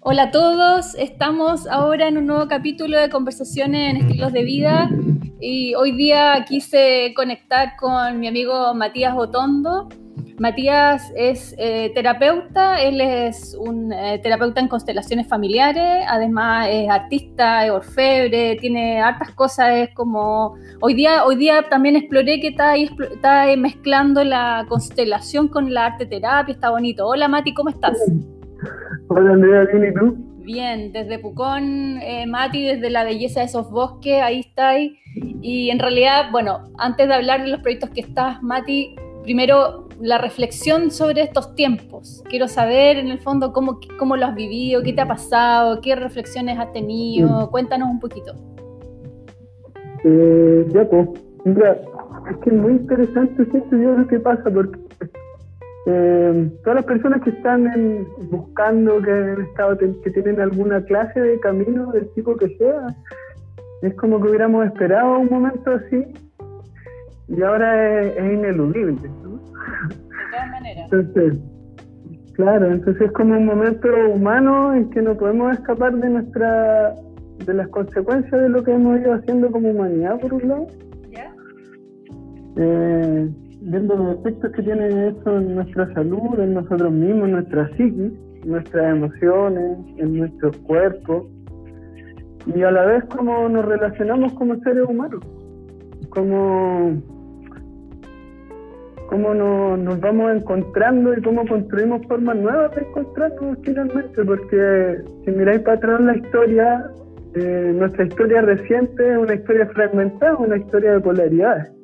Hola a todos, estamos ahora en un nuevo capítulo de conversaciones en estilos de vida y hoy día quise conectar con mi amigo Matías Otondo. Matías es eh, terapeuta, él es un eh, terapeuta en constelaciones familiares, además es artista, es orfebre, tiene hartas cosas, es como... Hoy día, hoy día también exploré que está ahí, está mezclando la constelación con la arte terapia, está bonito. Hola Mati, ¿cómo estás? Hola Andrea, ¿bien y tú? Bien, desde Pucón, eh, Mati, desde la belleza de esos bosques, ahí está. Y en realidad, bueno, antes de hablar de los proyectos que estás, Mati, primero la reflexión sobre estos tiempos. Quiero saber en el fondo cómo, cómo lo has vivido, qué te ha pasado, qué reflexiones has tenido. Cuéntanos un poquito. Eh, ya, pues, mira, es que es muy interesante esto yo lo que pasa porque eh, todas las personas que están buscando, que han estado, que tienen alguna clase de camino del tipo que sea, es como que hubiéramos esperado un momento así y ahora es, ineludible. ¿no? De todas maneras. Entonces, claro, entonces es como un momento humano en que no podemos escapar de nuestra de las consecuencias de lo que hemos ido haciendo como humanidad, por un lado. ¿Ya? Eh, viendo los efectos que tiene eso en nuestra salud, en nosotros mismos, en nuestra psiquis, en nuestras emociones, en nuestro cuerpo, y a la vez cómo nos relacionamos como seres humanos, cómo, cómo nos, nos vamos encontrando y cómo construimos formas nuevas de encontrarnos finalmente, porque si miráis para atrás la historia, eh, nuestra historia reciente es una historia fragmentada, una historia de polaridades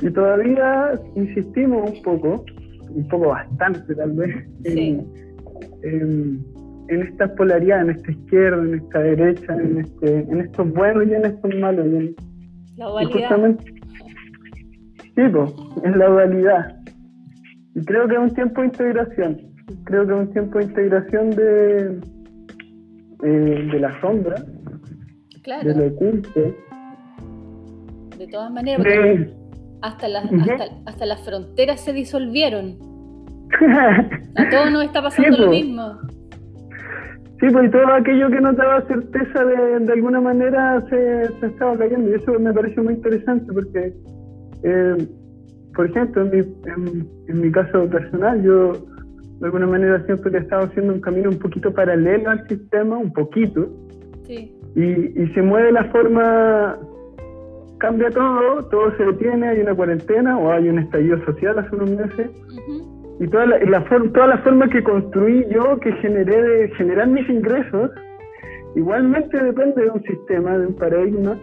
y todavía insistimos un poco, un poco bastante tal vez, en, en, estas polaridades, en esta izquierda, en esta derecha, en, este, en estos buenos y en estos malos. la dualidad. sí, pues, es la dualidad. Y creo que es un tiempo de integración. Creo que es un tiempo de integración de, eh, de la sombra, claro. de lo oculto. De todas maneras, porque hasta las, hasta, las fronteras se disolvieron. A todos nos está pasando lo mismo. Sí, pues todo aquello que no daba certeza de, de alguna manera se, se, estaba cayendo y eso me parece muy interesante porque, eh, por ejemplo, en mi, en, mi caso personal, yo de alguna manera siempre he estado haciendo un camino un poquito paralelo al sistema, un poquito, sí. y, y se mueve la forma cambia todo, todo se detiene, hay una cuarentena o hay un estallido social hace unos meses. Y toda la, la toda la forma que construí yo, que generé de generar mis ingresos, igualmente depende de un sistema, de un paradigma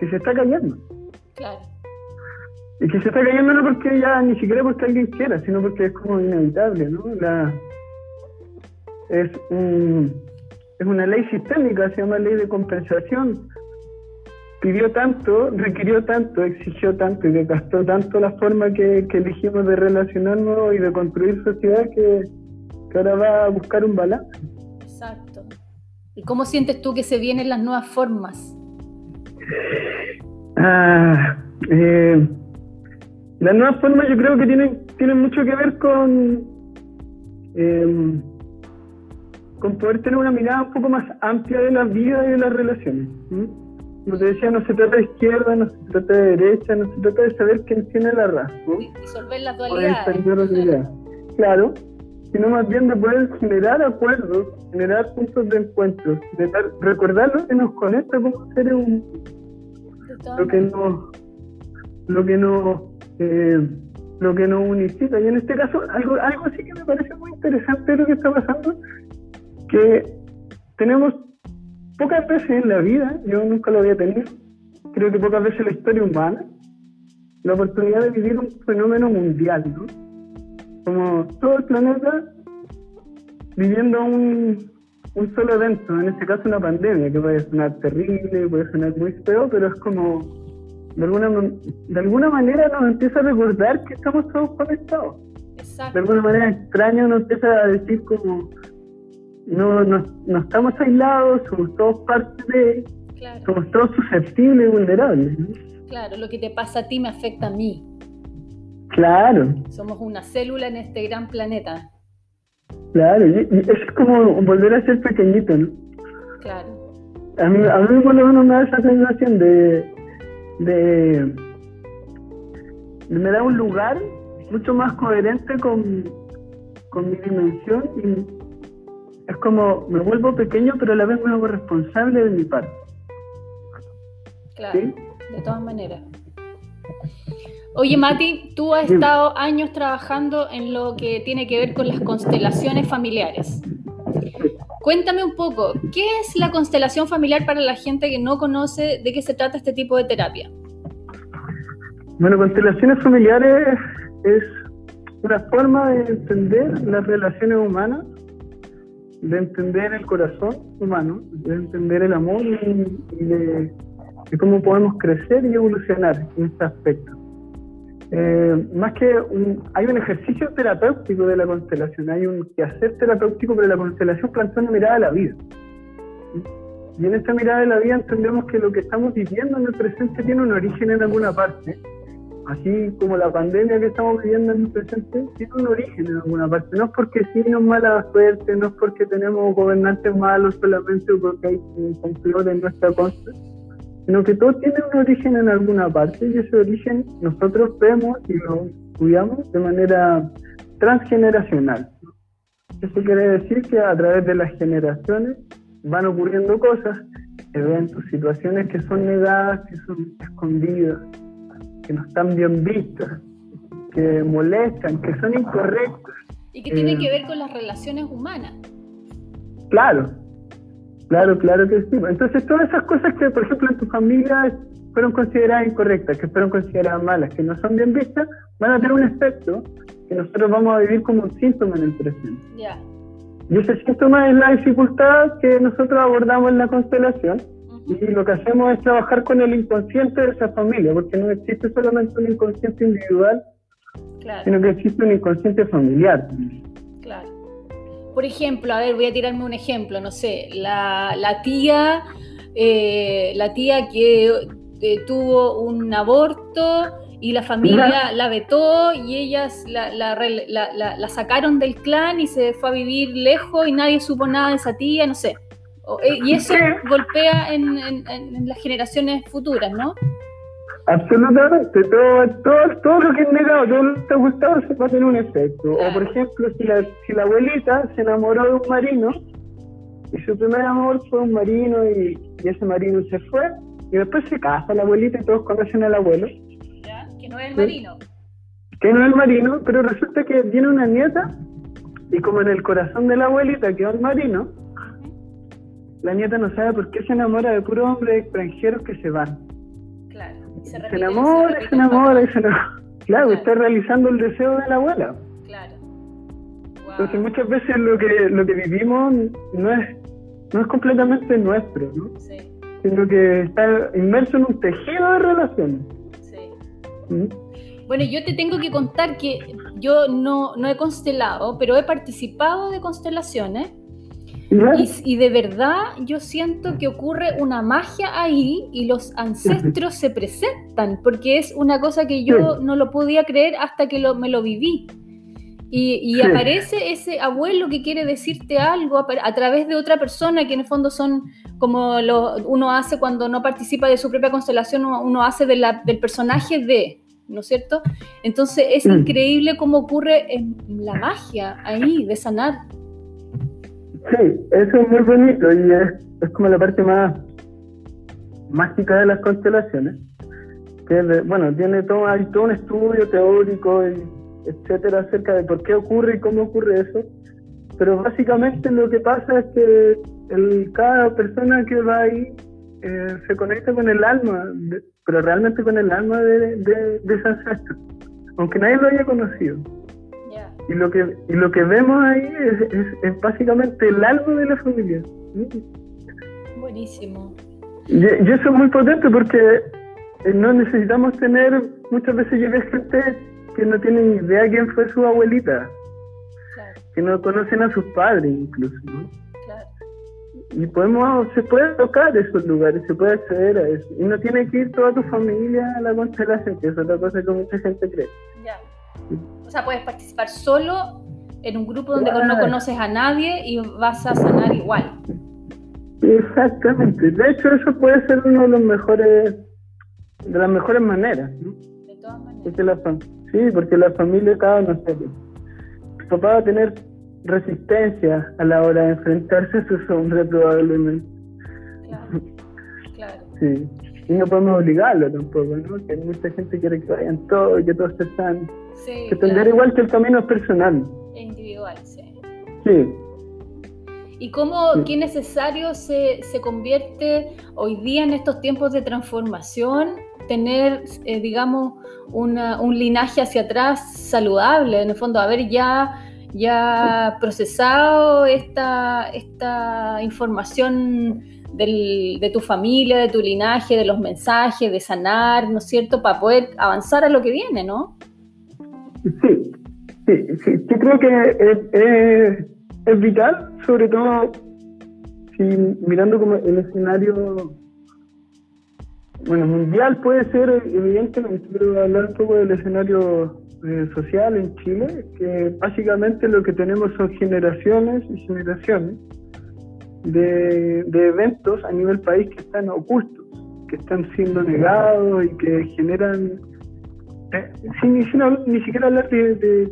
que se está cayendo. Claro. Y que se está cayendo no porque ya, ni siquiera porque alguien quiera, sino porque es como inevitable, ¿no? La, es, un, es una ley sistémica, se llama ley de compensación pidió tanto, requirió tanto, exigió tanto y desgastó tanto la forma que, elegimos de relacionarnos y de construir sociedad que, ahora va a buscar un balance. Exacto. ¿Y cómo sientes tú que se vienen las nuevas formas? Ah, eh, las nuevas formas yo creo que tienen, tienen mucho que ver con, em, con poder tener una mirada un poco más amplia de la vida y de las relaciones como te decía, no se trata de izquierda, no se trata de derecha, no se trata de saber quién tiene la razón. Disolver las dualidades. Claro, sino más bien de poder generar acuerdos, generar puntos de encuentro, de recordar lo que nos conecta como seres humanos, lo que nos, lo que nos, eh, lo que nos unifica. Y en este caso, algo, algo así que me parece muy interesante lo que está pasando, que tenemos pocas veces en la vida, yo nunca lo había tenido, creo que pocas veces en la historia humana, la oportunidad de vivir un fenómeno mundial, ¿no? Como todo el planeta viviendo un, un solo evento, en este caso una pandemia, que puede sonar terrible, puede sonar muy feo, pero es como, de alguna, de alguna manera nos empieza a recordar que estamos todos conectados. Exacto. De alguna manera extraño nos empieza a decir como, no, no, no estamos aislados, somos todos parte de, somos todos susceptibles y vulnerables. Claro, lo que te pasa a ti me afecta a mí. Claro. Somos una célula en este gran planeta. Claro, y, es como volver a ser pequeñito, ¿no? Claro. A mí, a mí por lo menos me da esa sensación de, de, me da un lugar mucho más coherente con, con mi dimensión y es como me vuelvo pequeño pero a la vez me hago responsable de mi parte. Claro, de todas maneras. Oye, Mati, tú has estado años trabajando en lo que tiene que ver con las constelaciones familiares. Cuéntame un poco, ¿qué es la constelación familiar para la gente que no conoce de qué se trata este tipo de terapia? Bueno, constelaciones familiares es una forma de entender las relaciones humanas, de entender el corazón humano, de entender el amor y, de, de, cómo podemos crecer y evolucionar en este aspecto. Eh, más que hay un ejercicio terapéutico de la constelación, hay un quehacer terapéutico, pero la constelación plantea una mirada a la vida. Y en esta mirada de la vida entendemos que lo que estamos viviendo en el presente tiene un origen en alguna parte, así como la pandemia que estamos viviendo en el presente tiene un origen en alguna parte. No es porque sí nos mala suerte, no es porque tenemos gobernantes malos solamente porque hay un complot en nuestra contra sino que todo tiene un origen en alguna parte y ese origen nosotros vemos y lo estudiamos de manera transgeneracional. Eso quiere decir que a través de las generaciones van ocurriendo cosas, eventos, situaciones que son negadas, que son escondidas, que no están bien vistas, que molestan, que son incorrectas. Y que tienen eh, que ver con las relaciones humanas. Claro, Claro, claro que sí. Entonces, todas esas cosas que, por ejemplo, en tu familia fueron consideradas incorrectas, que fueron consideradas malas, que no son bien vistas, van a tener un efecto que nosotros vamos a vivir como un síntoma en el presente. Y ese síntoma es la dificultad que nosotros abordamos en la constelación. Y lo que hacemos es trabajar con el inconsciente de esa familia, porque no existe solamente un inconsciente individual, sino que existe un inconsciente familiar. Claro por ejemplo, a ver, voy a tirarme un ejemplo, no sé, la, tía, eh, la tía que eh, tuvo un aborto y la familia la vetó y ellas la, la, sacaron del clan y se fue a vivir lejos y nadie supo nada de esa tía, no sé. Eh, y eso golpea en, en las generaciones futuras, ¿no? Absolutamente, todo, todo, todo lo que es negado, todo lo que te ha gustado se va a tener un efecto. O por ejemplo, si la, si la abuelita se enamoró de un marino y su primer amor fue un marino y, ese marino se fue y después se casa la abuelita y todos conocen al abuelo. ¿Ya? Que no es el marino. Que no es el marino, pero resulta que tiene una nieta y como en el corazón de la abuelita quedó el marino, la nieta no sabe por qué se enamora de puros hombres extranjeros que se van se, enamora, se, enamora, se enamora. Claro, está realizando el deseo de la abuela. Claro. Entonces muchas veces lo que lo que vivimos no es no es completamente nuestro, ¿no? Sí. Sino que está inmerso en un tejido de relaciones. Sí. ¿Mm? Bueno, yo te tengo que contar que yo no, no he constelado, pero he participado de constelaciones y, de verdad yo siento que ocurre una magia ahí y los ancestros se presentan, porque es una cosa que yo no lo podía creer hasta que lo, me lo viví. Y, aparece ese abuelo que quiere decirte algo a, través de otra persona, que en el fondo son como lo, uno hace cuando no participa de su propia constelación, uno, hace de la, del personaje de, ¿no es cierto? Entonces es mm. increíble cómo ocurre en la magia ahí de sanar. Sí, eso es muy bonito y es, como la parte más mágica de las constelaciones. Que, bueno, tiene todo, hay todo un estudio teórico, y etcétera, acerca de por qué ocurre y cómo ocurre eso. Pero básicamente lo que pasa es que el, cada persona que va ahí eh, se conecta con el alma, pero realmente con el alma de, de, de ese ancestro, aunque nadie lo haya conocido. Y lo que, y lo que vemos ahí es, es, básicamente el alma de la familia. Buenísimo. Y, eso es muy potente porque eh, no necesitamos tener, muchas veces yo veo gente que no tienen idea quién fue su abuelita, que no conocen a sus padres incluso, ¿no? Claro. Y podemos, se puede tocar esos lugares, se puede acceder a eso. Y no tiene que ir toda tu familia a la constelación, que es otra cosa que mucha gente cree. O sea, puedes participar solo en un grupo donde no conoces a nadie y vas a sanar igual. Exactamente. De hecho, eso puede ser uno de los mejores, de las mejores maneras. De todas maneras. Porque la, sí, porque la familia cada, no sé, tu papá va a tener resistencia a la hora de enfrentarse a su sombra probablemente. Claro, claro. Sí. Y no podemos obligarlo tampoco, ¿no? Que mucha gente quiere que vayan todos, que todos estén Sí, que tendrá igual que el camino es personal. Es individual, sí. Sí. ¿Y cómo, qué necesario se, se, convierte hoy día en estos tiempos de transformación tener, eh, digamos, una, un linaje hacia atrás saludable? En el fondo, haber ya, ya procesado esta, esta información del, de tu familia, de tu linaje, de los mensajes, de sanar, ¿no es cierto?, para poder avanzar a lo que viene, ¿no? Sí, sí, sí. Yo creo que es, vital, sobre todo si mirando como el escenario bueno, mundial puede ser evidentemente, pero hablar un poco del escenario eh, social en Chile, que básicamente lo que tenemos son generaciones y generaciones de, de, eventos a nivel país que están ocultos, que están siendo negados y que generan eh, sin, ni siquiera hablar de,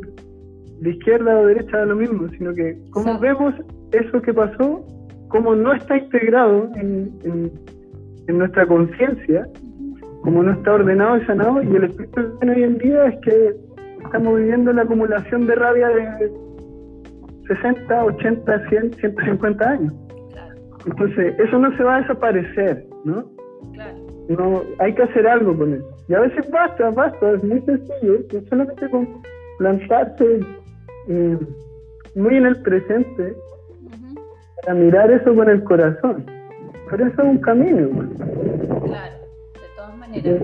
izquierda o derecha de lo mismo, sino que como vemos eso que pasó, como no está integrado en, en, nuestra conciencia, como no está ordenado y sanado, y el efecto que hoy en día es que estamos viviendo la acumulación de rabia de 60, 80, 100, 150 años. Entonces, eso no se va a desaparecer, ¿no? No, hay que hacer algo con eso. Y a veces basta, basta, es muy sencillo, solamente con plantarse eh, muy en el presente para mirar eso con el corazón. Pero eso es un camino. Claro, de todas maneras.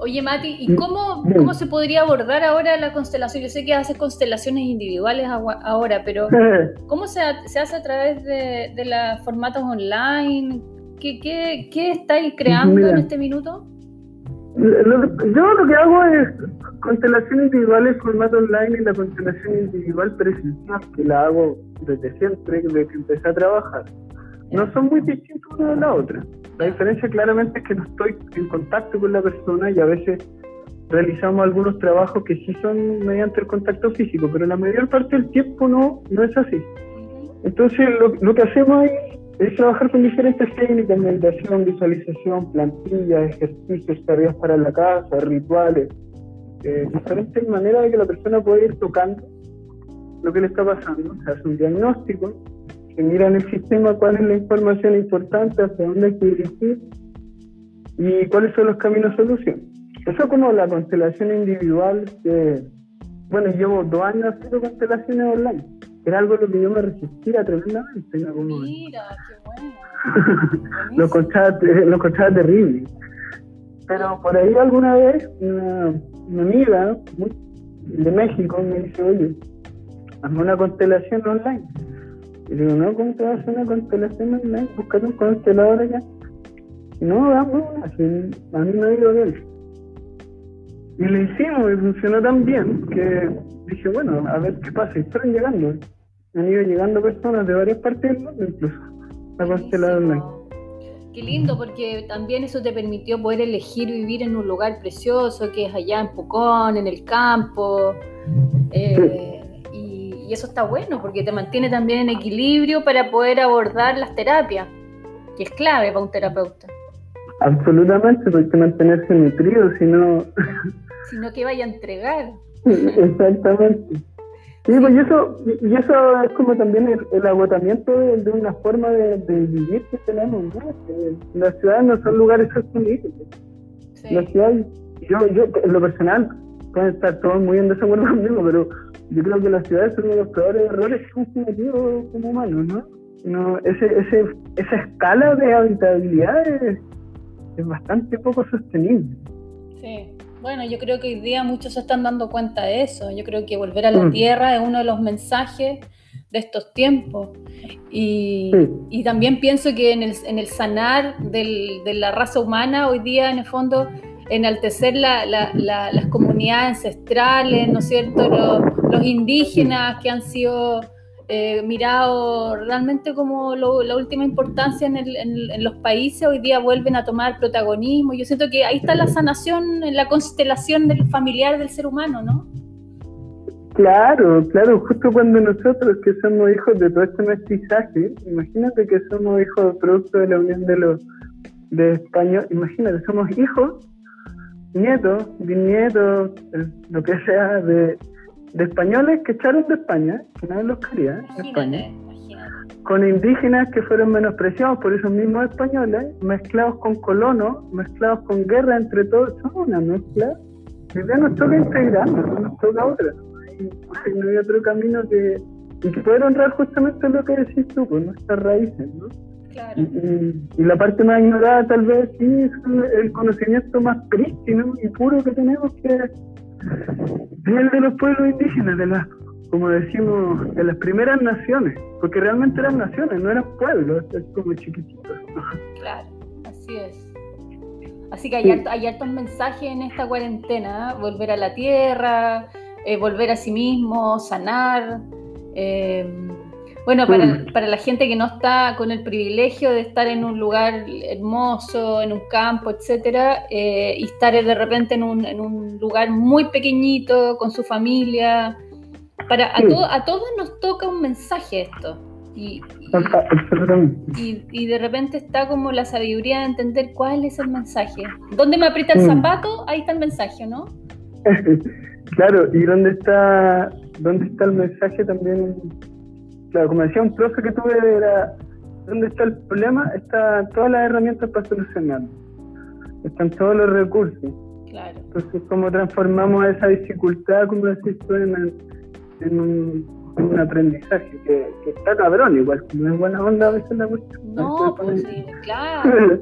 Oye, Mati, ¿y cómo, cómo se podría abordar ahora la constelación? Yo sé que haces constelaciones individuales ahora, pero ¿cómo se, se hace a través de, de los formatos online? ¿Qué, qué, qué estáis creando en este minuto? Yo lo que hago es constelación individual en formato online y la constelación individual presencial, que la hago desde siempre, desde que empecé a trabajar. No son muy distintos una de la otra. La diferencia claramente es que no estoy en contacto con la persona y a veces realizamos algunos trabajos que sí son mediante el contacto físico, pero la mayor parte del tiempo no, no es así. Entonces lo, lo que hacemos es es trabajar con diferentes técnicas, meditación, visualización, plantillas, ejercicios, tareas para la casa, rituales, eh, diferentes maneras de que la persona pueda ir tocando lo que le está pasando. Se hace un diagnóstico, se mira en el sistema cuál es la información importante, hacia dónde hay que dirigir y cuáles son los caminos de solución. Eso como la constelación individual, que, bueno, llevo dos años haciendo constelaciones online era algo lo que yo me resistía tremendamente. Mira, qué bueno. lo encontraba, lo terrible. Pero por ahí alguna vez una, amiga de México me dice, oye, hazme una constelación online. Y digo, no, ¿cómo te vas a hacer una constelación online? Buscar un constelador allá. Y no, vamos, así, a mí me ha ido bien. Y lo hicimos y funcionó tan bien que dije, bueno, a ver qué pasa. Y fueron llegando. Han ido llegando personas de varias partes del mundo, incluso, a constelar online. Qué lindo, porque también eso te permitió poder elegir vivir en un lugar precioso, que es allá en Pucón, en el campo. Eh, y, y, eso está bueno, porque te mantiene también en equilibrio para poder abordar las terapias, que es clave para un terapeuta. Absolutamente, porque mantenerse nutrido, si no... Sino que vaya a entregar. Exactamente. Sí, pues y eso, y eso es como también el, agotamiento de, una forma de, vivir que tenemos, las ciudades no son lugares sostenibles. Sí. Las ciudades, yo, yo, en lo personal, pueden estar todos muy en desacuerdo conmigo, pero yo creo que las ciudades son uno de los peores errores que hemos cometido como humanos, ¿no? no ese, ese, esa escala de habitabilidad es, es bastante poco sostenible. Sí. Bueno, yo creo que hoy día muchos se están dando cuenta de eso. Yo creo que volver a la mm. tierra es uno de los mensajes de estos tiempos. Y, y también pienso que en el, en el sanar del, de la raza humana hoy día, en el fondo, enaltecer las comunidades ancestrales, ¿no es cierto? Los, indígenas que han sido eh, mirados realmente como la última importancia en, los países, hoy día vuelven a tomar protagonismo. Yo siento que ahí está la sanación en la constelación del familiar del ser humano, ¿no? Claro, claro, justo cuando nosotros que somos hijos de todo este mestizaje, imagínate que somos hijos producto de la unión de los de español, imagínate, somos hijos, nietos, bisnietos, eh, lo que sea, de, españoles que echaron de España, que nadie los quería, España, con indígenas que fueron menospreciados por esos mismos españoles, mezclados con colonos, mezclados con guerra entre todos, son una mezcla. Y ya nos toca integrarnos, no nos toca otra no hay otro camino que, y que poder honrar justamente lo que decís tú, pues nuestras raíces, ¿no? Y, la parte más ignorada tal vez sí es el conocimiento más prístino y puro que tenemos que es el de los pueblos indígenas, de las, como decimos, de las primeras naciones, porque realmente eran naciones, no eran pueblos, es como chiquititos. Claro, así es. Así que hay, hay hartos mensajes en esta cuarentena, ¿eh? volver a la tierra, eh, volver a sí mismo, sanar. Eh, bueno, mm. para, la gente que no está con el privilegio de estar en un lugar hermoso, en un campo, etcétera, eh, y estar de repente en un, lugar muy pequeñito, con su familia, para, a, todos nos toca un mensaje esto. Y, y, de repente está como la sabiduría de entender cuál es el mensaje. ¿Dónde me aprieta el mm. zapato? Ahí está el mensaje, ¿no? Claro, y dónde está, dónde está el mensaje también, claro, como decía un profe que tuve era, ¿dónde está el problema? Están todas las herramientas para solucionarlo, están todos los recursos. Claro. Entonces, ¿cómo transformamos esa dificultad, como decís tú, en, en, un, aprendizaje? Que, está cabrón, igual, no es buena onda a veces la cuestión. No, pues sí, claro.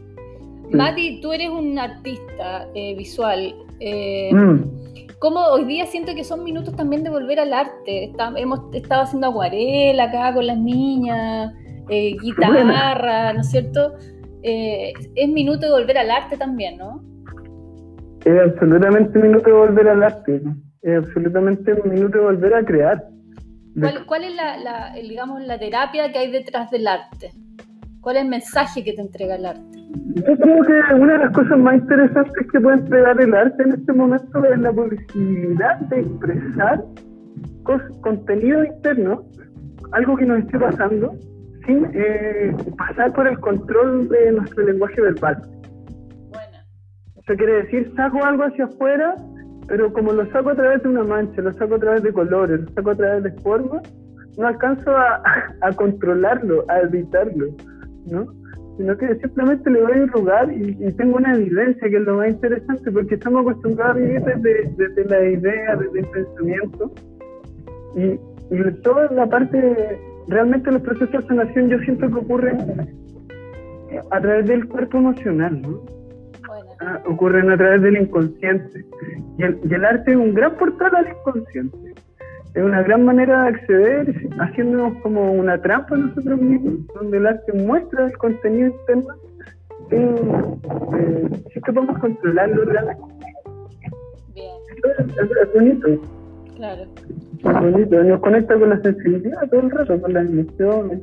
Mati, tú eres un artista eh, visual. Eh, mm como hoy día siento que son minutos también de volver al arte. hemos estado haciendo acuarela acá con las niñas, eh, guitarra, ¿no es cierto? Eh, es minuto de volver al arte también, ¿no? Es absolutamente minuto de volver al arte, es absolutamente un minuto de volver a crear. ¿Cuál, es la, digamos, la terapia que hay detrás del arte? ¿Cuál es el mensaje que te entrega el arte? Yo creo que una de las cosas más interesantes que puede entregar el arte en este momento es la posibilidad de expresar contenido interno, algo que nos esté pasando, sin eh, pasar por el control de nuestro lenguaje verbal. Bueno. Eso quiere decir, saco algo hacia afuera, pero como lo saco a través de una mancha, lo saco a través de colores, lo saco a través de formas, no alcanzo a, a controlarlo, a evitarlo. ¿no? Sino que simplemente le doy un lugar y, tengo una evidencia que es lo más interesante porque estamos acostumbrados a vivir desde, la idea, desde el pensamiento y, toda la parte, realmente los procesos de sanación yo siento que ocurren a través del cuerpo emocional, ¿no? Ah, ocurren a través del inconsciente. Y el, y el, arte es un gran portal al inconsciente es una gran manera de acceder haciéndonos como una trampa nosotros mismos, donde el arte muestra el contenido interno eh, sí que podemos controlarlo realmente. Bien. Es, bonito. Claro. Es bonito, nos conecta con la sensibilidad todo el rato, con las emociones,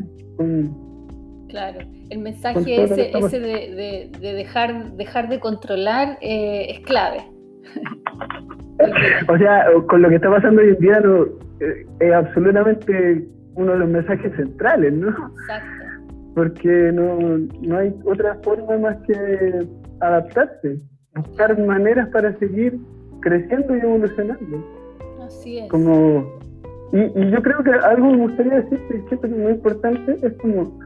Claro, el mensaje ese, ese de, de, dejar, dejar de controlar eh, es clave. o sea, con lo que está pasando hoy en día no, eh, es absolutamente uno de los mensajes centrales, ¿no? Exacto. Porque no, no hay otra forma más que adaptarse, buscar maneras para seguir creciendo y evolucionando. Así es. Como, y, yo creo que algo me gustaría decir que es muy importante, es como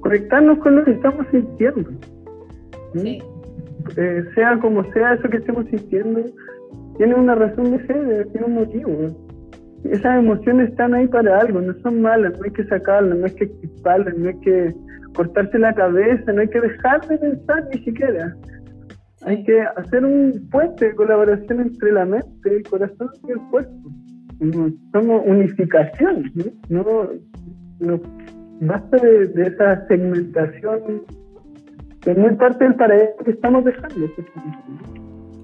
conectarnos con lo que estamos sintiendo. Sí. Eh, sea como sea eso que estemos sintiendo, tiene una razón de ser, tiene un motivo. Esas emociones están ahí para algo, no son malas, no hay que sacarlas, no hay que equiparlas, no hay que cortarse la cabeza, no hay que dejar de pensar ni siquiera. Hay que hacer un puente de colaboración entre la mente, el corazón y el cuerpo. Somos unificación, ¿no? no, basta de, esa segmentación es muy parte del paraíso que estamos dejando.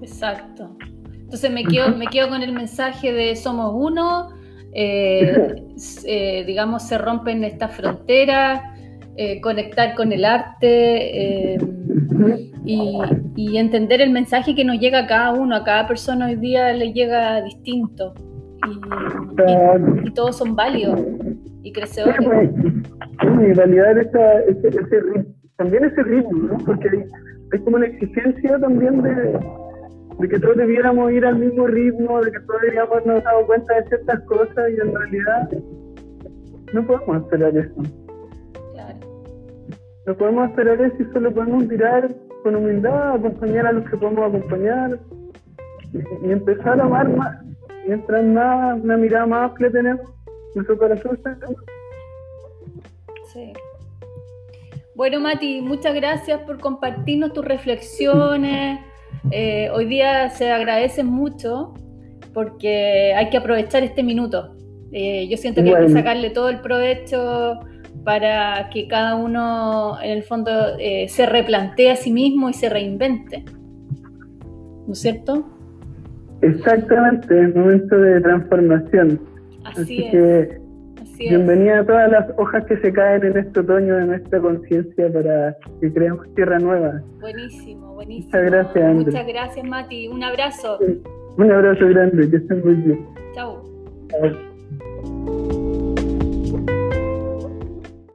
Exacto. Entonces me quedo, me quedo con el mensaje de somos uno, eh, eh, digamos, se rompen estas fronteras, eh, conectar con el arte y, entender el mensaje que nos llega a cada uno, a cada persona hoy día le llega distinto y, todos son válidos y crecedores. Pues, y validar ese, ritmo, también ese ritmo, ¿no? porque hay, como una exigencia también de, de, que todos debiéramos ir al mismo ritmo, de que todos deberíamos habernos dado cuenta de ciertas cosas y en realidad no podemos esperar eso. Claro. No podemos esperar eso y solo podemos mirar con humildad, acompañar a los que podemos acompañar y, empezar a amar más. Mientras más, una mirada más amplia tenemos, nuestro corazón está Sí. Bueno, Mati, muchas gracias por compartirnos tus reflexiones. Eh, hoy día se agradece mucho porque hay que aprovechar este minuto. Eh, yo siento que hay que sacarle todo el provecho para que cada uno, en el fondo, eh, se replantee a sí mismo y se reinvente. ¿No es cierto? Exactamente, es momento de transformación. Así, es. Bienvenida a todas las hojas que se caen en este otoño de nuestra conciencia para que creemos tierra nueva. Buenísimo, buenísimo. Muchas gracias, Andrés. Muchas gracias, Mati. Un abrazo. Un abrazo grande, que estén muy bien. Chao.